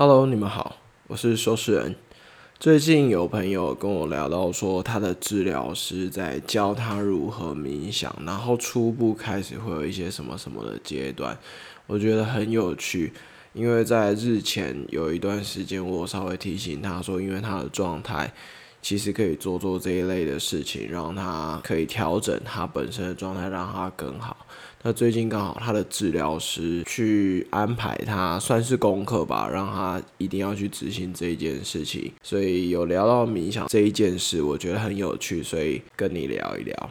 Hello，你们好，我是收视人。最近有朋友跟我聊到说，他的治疗师在教他如何冥想，然后初步开始会有一些什么什么的阶段，我觉得很有趣。因为在日前有一段时间，我稍微提醒他说，因为他的状态。其实可以做做这一类的事情，让他可以调整他本身的状态，让他更好。那最近刚好他的治疗师去安排他，算是功课吧，让他一定要去执行这一件事情。所以有聊到冥想这一件事，我觉得很有趣，所以跟你聊一聊。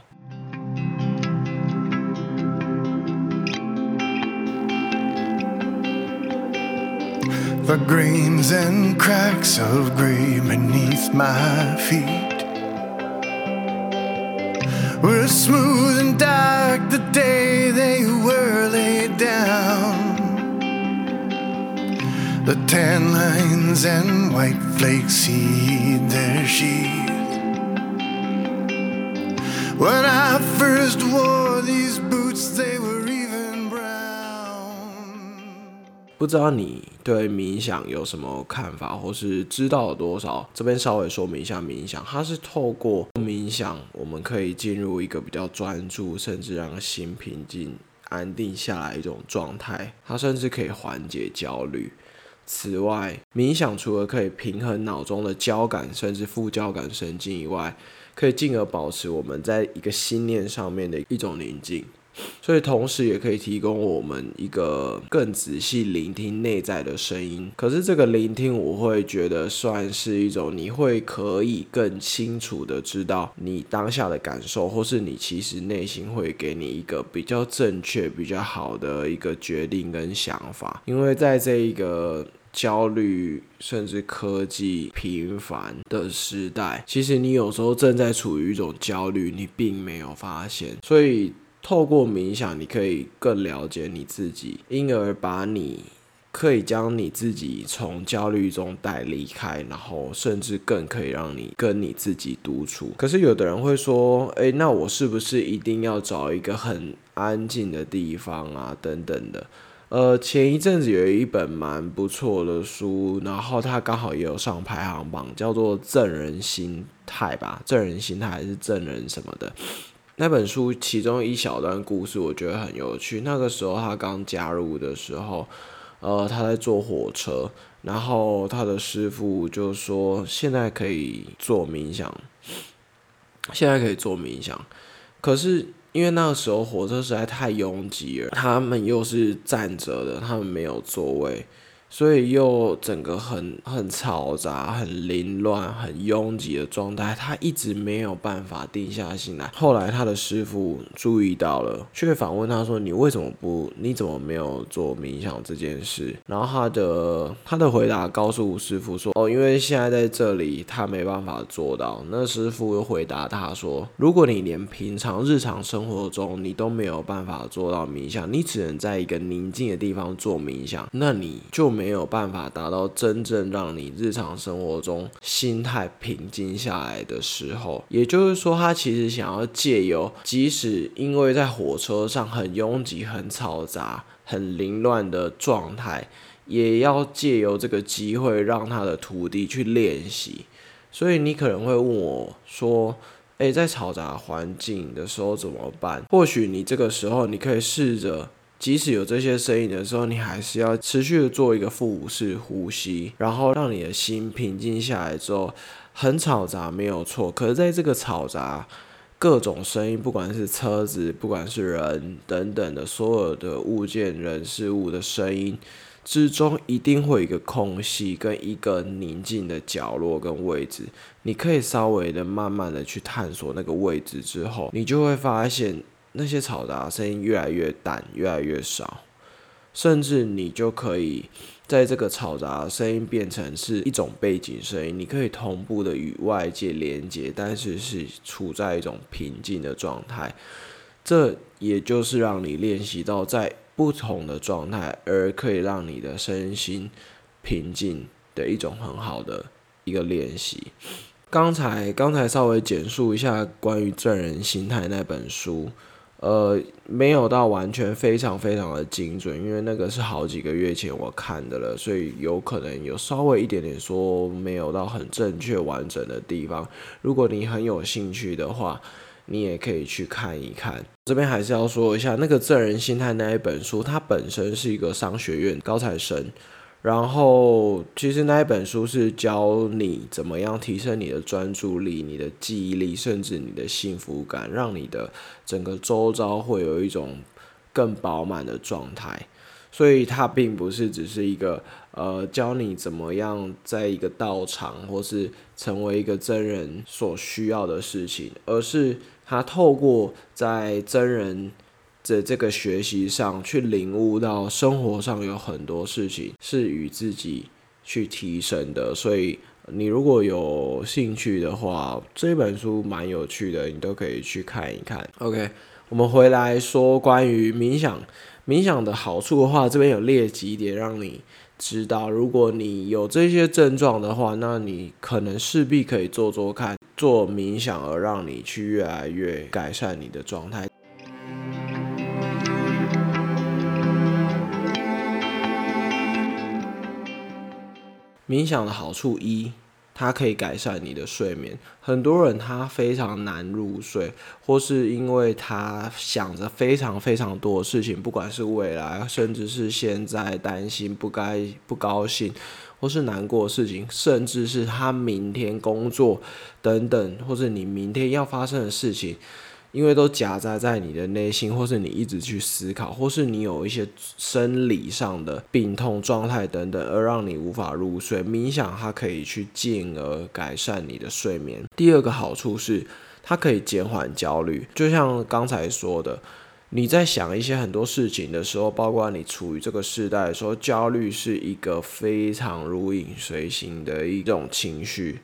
The grains and cracks of gray beneath my feet were smooth and dark the day they were laid down. The tan lines and white flakes heed their sheath. When I first wore these boots, they were 不知道你对冥想有什么看法，或是知道多少？这边稍微说明一下，冥想它是透过冥想，我们可以进入一个比较专注，甚至让心平静、安定下来一种状态。它甚至可以缓解焦虑。此外，冥想除了可以平衡脑中的交感甚至副交感神经以外，可以进而保持我们在一个心念上面的一种宁静。所以，同时也可以提供我们一个更仔细聆听内在的声音。可是，这个聆听，我会觉得算是一种，你会可以更清楚的知道你当下的感受，或是你其实内心会给你一个比较正确、比较好的一个决定跟想法。因为在这一个焦虑甚至科技频繁的时代，其实你有时候正在处于一种焦虑，你并没有发现。所以。透过冥想，你可以更了解你自己，因而把你可以将你自己从焦虑中带离开，然后甚至更可以让你跟你自己独处。可是有的人会说：“诶，那我是不是一定要找一个很安静的地方啊？”等等的。呃，前一阵子有一本蛮不错的书，然后它刚好也有上排行榜，叫做《正人心态》吧，《正人心态》还是《正人》什么的。那本书其中一小段故事，我觉得很有趣。那个时候他刚加入的时候，呃，他在坐火车，然后他的师傅就说：“现在可以做冥想，现在可以做冥想。”可是因为那个时候火车实在太拥挤了，他们又是站着的，他们没有座位。所以又整个很很嘈杂、很凌乱、很拥挤的状态，他一直没有办法定下心来。后来他的师傅注意到了，却反问他说：“你为什么不？你怎么没有做冥想这件事？”然后他的他的回答告诉师傅说：“哦，因为现在在这里，他没办法做到。”那师傅又回答他说：“如果你连平常日常生活中你都没有办法做到冥想，你只能在一个宁静的地方做冥想，那你就。”没有办法达到真正让你日常生活中心态平静下来的时候，也就是说，他其实想要借由，即使因为在火车上很拥挤、很嘈杂、很凌乱的状态，也要借由这个机会让他的徒弟去练习。所以你可能会问我说：“诶，在嘈杂环境的时候怎么办？”或许你这个时候你可以试着。即使有这些声音的时候，你还是要持续的做一个腹式呼吸，然后让你的心平静下来之后，很嘈杂没有错。可是在这个嘈杂各种声音，不管是车子，不管是人等等的所有的物件、人事物的声音之中，一定会有一个空隙跟一个宁静的角落跟位置。你可以稍微的慢慢的去探索那个位置之后，你就会发现。那些嘈杂声音越来越淡，越来越少，甚至你就可以在这个嘈杂声音变成是一种背景声音，你可以同步的与外界连接，但是是处在一种平静的状态。这也就是让你练习到在不同的状态，而可以让你的身心平静的一种很好的一个练习。刚才刚才稍微简述一下关于正人心态那本书。呃，没有到完全非常非常的精准，因为那个是好几个月前我看的了，所以有可能有稍微一点点说没有到很正确完整的地方。如果你很有兴趣的话，你也可以去看一看。这边还是要说一下，那个《证人心态》那一本书，它本身是一个商学院高材生。然后，其实那一本书是教你怎么样提升你的专注力、你的记忆力，甚至你的幸福感，让你的整个周遭会有一种更饱满的状态。所以，它并不是只是一个呃教你怎么样在一个道场或是成为一个真人所需要的事情，而是它透过在真人。在这个学习上去领悟到生活上有很多事情是与自己去提升的，所以你如果有兴趣的话，这本书蛮有趣的，你都可以去看一看。OK，我们回来说关于冥想，冥想的好处的话，这边有列几点让你知道，如果你有这些症状的话，那你可能势必可以做做看，做冥想而让你去越来越改善你的状态。冥想的好处一，它可以改善你的睡眠。很多人他非常难入睡，或是因为他想着非常非常多的事情，不管是未来，甚至是现在担心不该不高兴，或是难过的事情，甚至是他明天工作等等，或者你明天要发生的事情。因为都夹杂在你的内心，或是你一直去思考，或是你有一些生理上的病痛状态等等，而让你无法入睡。冥想它可以去进而改善你的睡眠。第二个好处是，它可以减缓焦虑。就像刚才说的，你在想一些很多事情的时候，包括你处于这个时代的时候，焦虑是一个非常如影随形的一种情绪。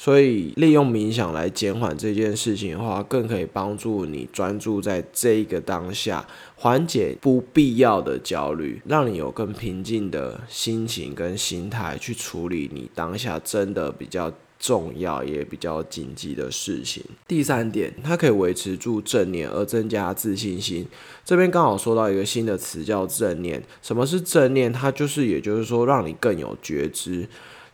所以，利用冥想来减缓这件事情的话，更可以帮助你专注在这一个当下，缓解不必要的焦虑，让你有更平静的心情跟心态去处理你当下真的比较重要也比较紧急的事情。第三点，它可以维持住正念而增加自信心。这边刚好说到一个新的词叫正念。什么是正念？它就是，也就是说，让你更有觉知。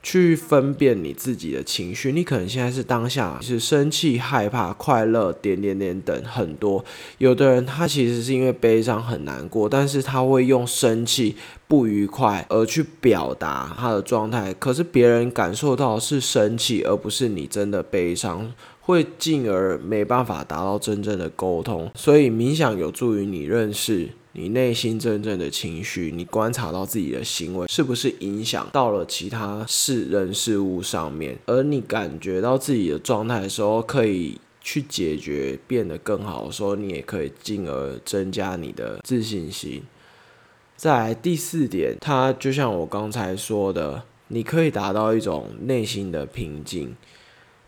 去分辨你自己的情绪，你可能现在是当下是生气、害怕、快乐，点点点等很多。有的人他其实是因为悲伤很难过，但是他会用生气、不愉快而去表达他的状态，可是别人感受到是生气，而不是你真的悲伤，会进而没办法达到真正的沟通。所以冥想有助于你认识。你内心真正的情绪，你观察到自己的行为是不是影响到了其他事人事物上面，而你感觉到自己的状态的时候，可以去解决，变得更好的时候，你也可以进而增加你的自信心。再来第四点，它就像我刚才说的，你可以达到一种内心的平静。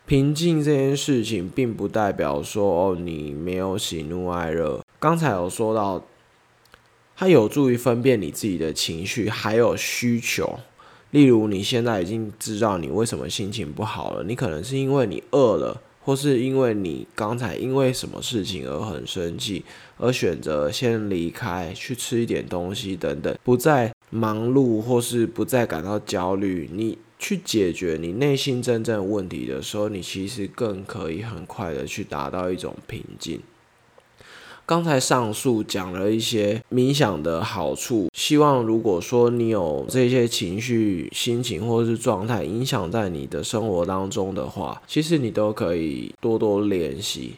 平静这件事情，并不代表说哦，你没有喜怒哀乐。刚才有说到。它有助于分辨你自己的情绪，还有需求。例如，你现在已经知道你为什么心情不好了，你可能是因为你饿了，或是因为你刚才因为什么事情而很生气，而选择先离开去吃一点东西等等，不再忙碌或是不再感到焦虑。你去解决你内心真正问题的时候，你其实更可以很快的去达到一种平静。刚才上述讲了一些冥想的好处，希望如果说你有这些情绪、心情或是状态影响在你的生活当中的话，其实你都可以多多练习。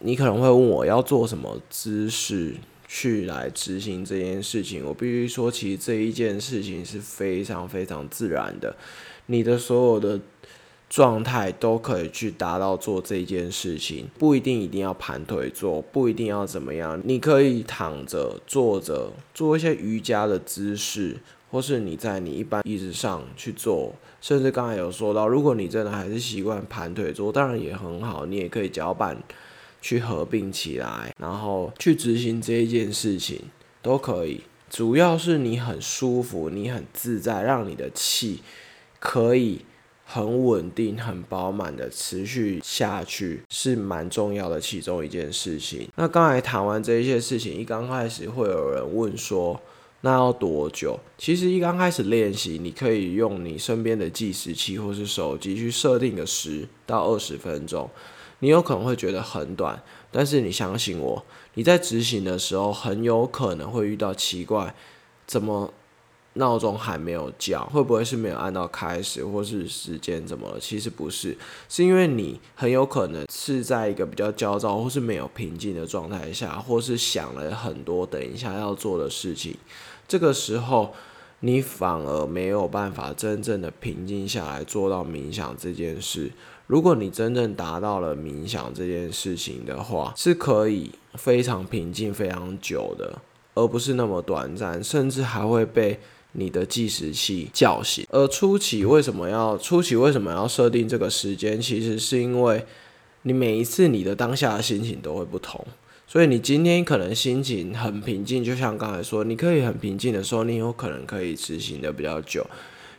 你可能会问我要做什么姿势去来执行这件事情，我必须说，其实这一件事情是非常非常自然的，你的所有的。状态都可以去达到做这件事情，不一定一定要盘腿做，不一定要怎么样，你可以躺着、坐着，做一些瑜伽的姿势，或是你在你一般椅子上去做，甚至刚才有说到，如果你真的还是习惯盘腿坐，当然也很好，你也可以脚板去合并起来，然后去执行这一件事情都可以，主要是你很舒服，你很自在，让你的气可以。很稳定、很饱满的持续下去，是蛮重要的其中一件事情。那刚才谈完这一些事情，一刚开始会有人问说，那要多久？其实一刚开始练习，你可以用你身边的计时器或是手机去设定个十到二十分钟。你有可能会觉得很短，但是你相信我，你在执行的时候很有可能会遇到奇怪，怎么？闹钟还没有叫，会不会是没有按到开始，或是时间怎么了？其实不是，是因为你很有可能是在一个比较焦躁或是没有平静的状态下，或是想了很多等一下要做的事情，这个时候你反而没有办法真正的平静下来做到冥想这件事。如果你真正达到了冥想这件事情的话，是可以非常平静、非常久的，而不是那么短暂，甚至还会被。你的计时器叫醒，而初期为什么要初期为什么要设定这个时间？其实是因为你每一次你的当下的心情都会不同，所以你今天可能心情很平静，就像刚才说，你可以很平静的时候，你有可能可以执行的比较久；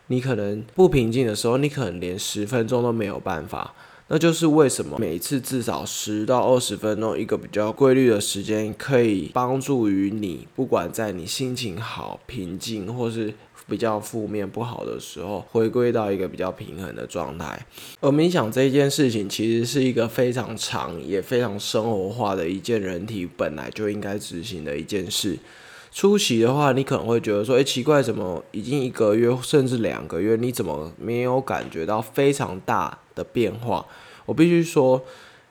你可能不平静的时候，你可能连十分钟都没有办法。那就是为什么每次至少十到二十分钟一个比较规律的时间，可以帮助于你，不管在你心情好、平静，或是比较负面不好的时候，回归到一个比较平衡的状态。而冥想这件事情，其实是一个非常长也非常生活化的一件人体本来就应该执行的一件事。初期的话，你可能会觉得说，诶，奇怪，怎么已经一个月甚至两个月，你怎么没有感觉到非常大？的变化，我必须说，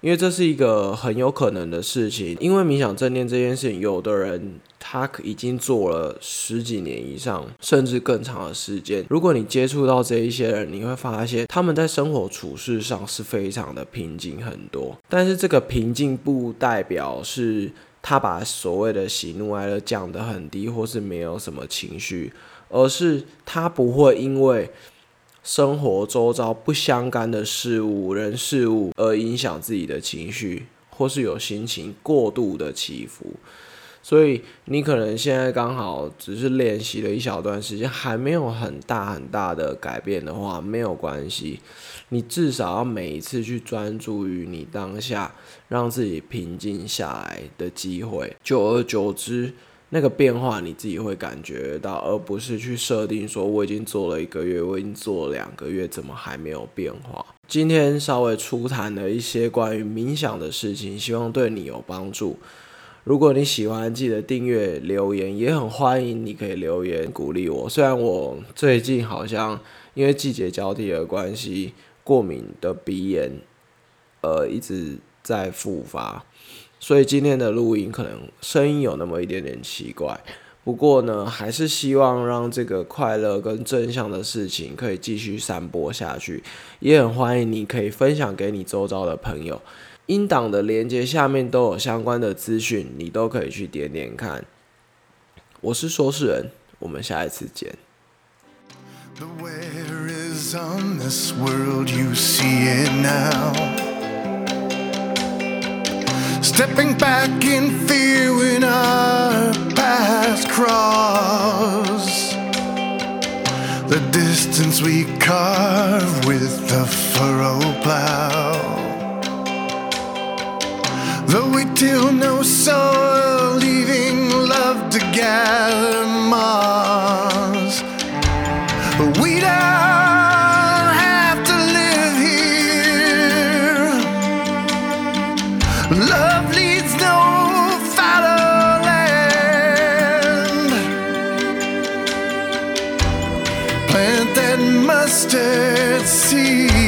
因为这是一个很有可能的事情。因为冥想正念这件事情，有的人他已经做了十几年以上，甚至更长的时间。如果你接触到这一些人，你会发现他们在生活处事上是非常的平静很多。但是这个平静不代表是他把所谓的喜怒哀乐降得很低，或是没有什么情绪，而是他不会因为。生活周遭不相干的事物、人事物，而影响自己的情绪，或是有心情过度的起伏。所以你可能现在刚好只是练习了一小段时间，还没有很大很大的改变的话，没有关系。你至少要每一次去专注于你当下，让自己平静下来的机会。久而久之。那个变化你自己会感觉到，而不是去设定说我已经做了一个月，我已经做了两个月，怎么还没有变化？今天稍微初谈了一些关于冥想的事情，希望对你有帮助。如果你喜欢，记得订阅、留言，也很欢迎你可以留言鼓励我。虽然我最近好像因为季节交替的关系，过敏的鼻炎，呃，一直在复发。所以今天的录音可能声音有那么一点点奇怪，不过呢，还是希望让这个快乐跟正向的事情可以继续散播下去，也很欢迎你可以分享给你周遭的朋友。音档的连接下面都有相关的资讯，你都可以去点点看。我是说事人，我们下一次见。The where is on this world you see it now Stepping back in fear when our paths cross. The distance we carve with the furrow plow. Though we till no soil, leaving love to gather moss. We don't have to live here. Love leads no fallow land. Plant that mustard seed.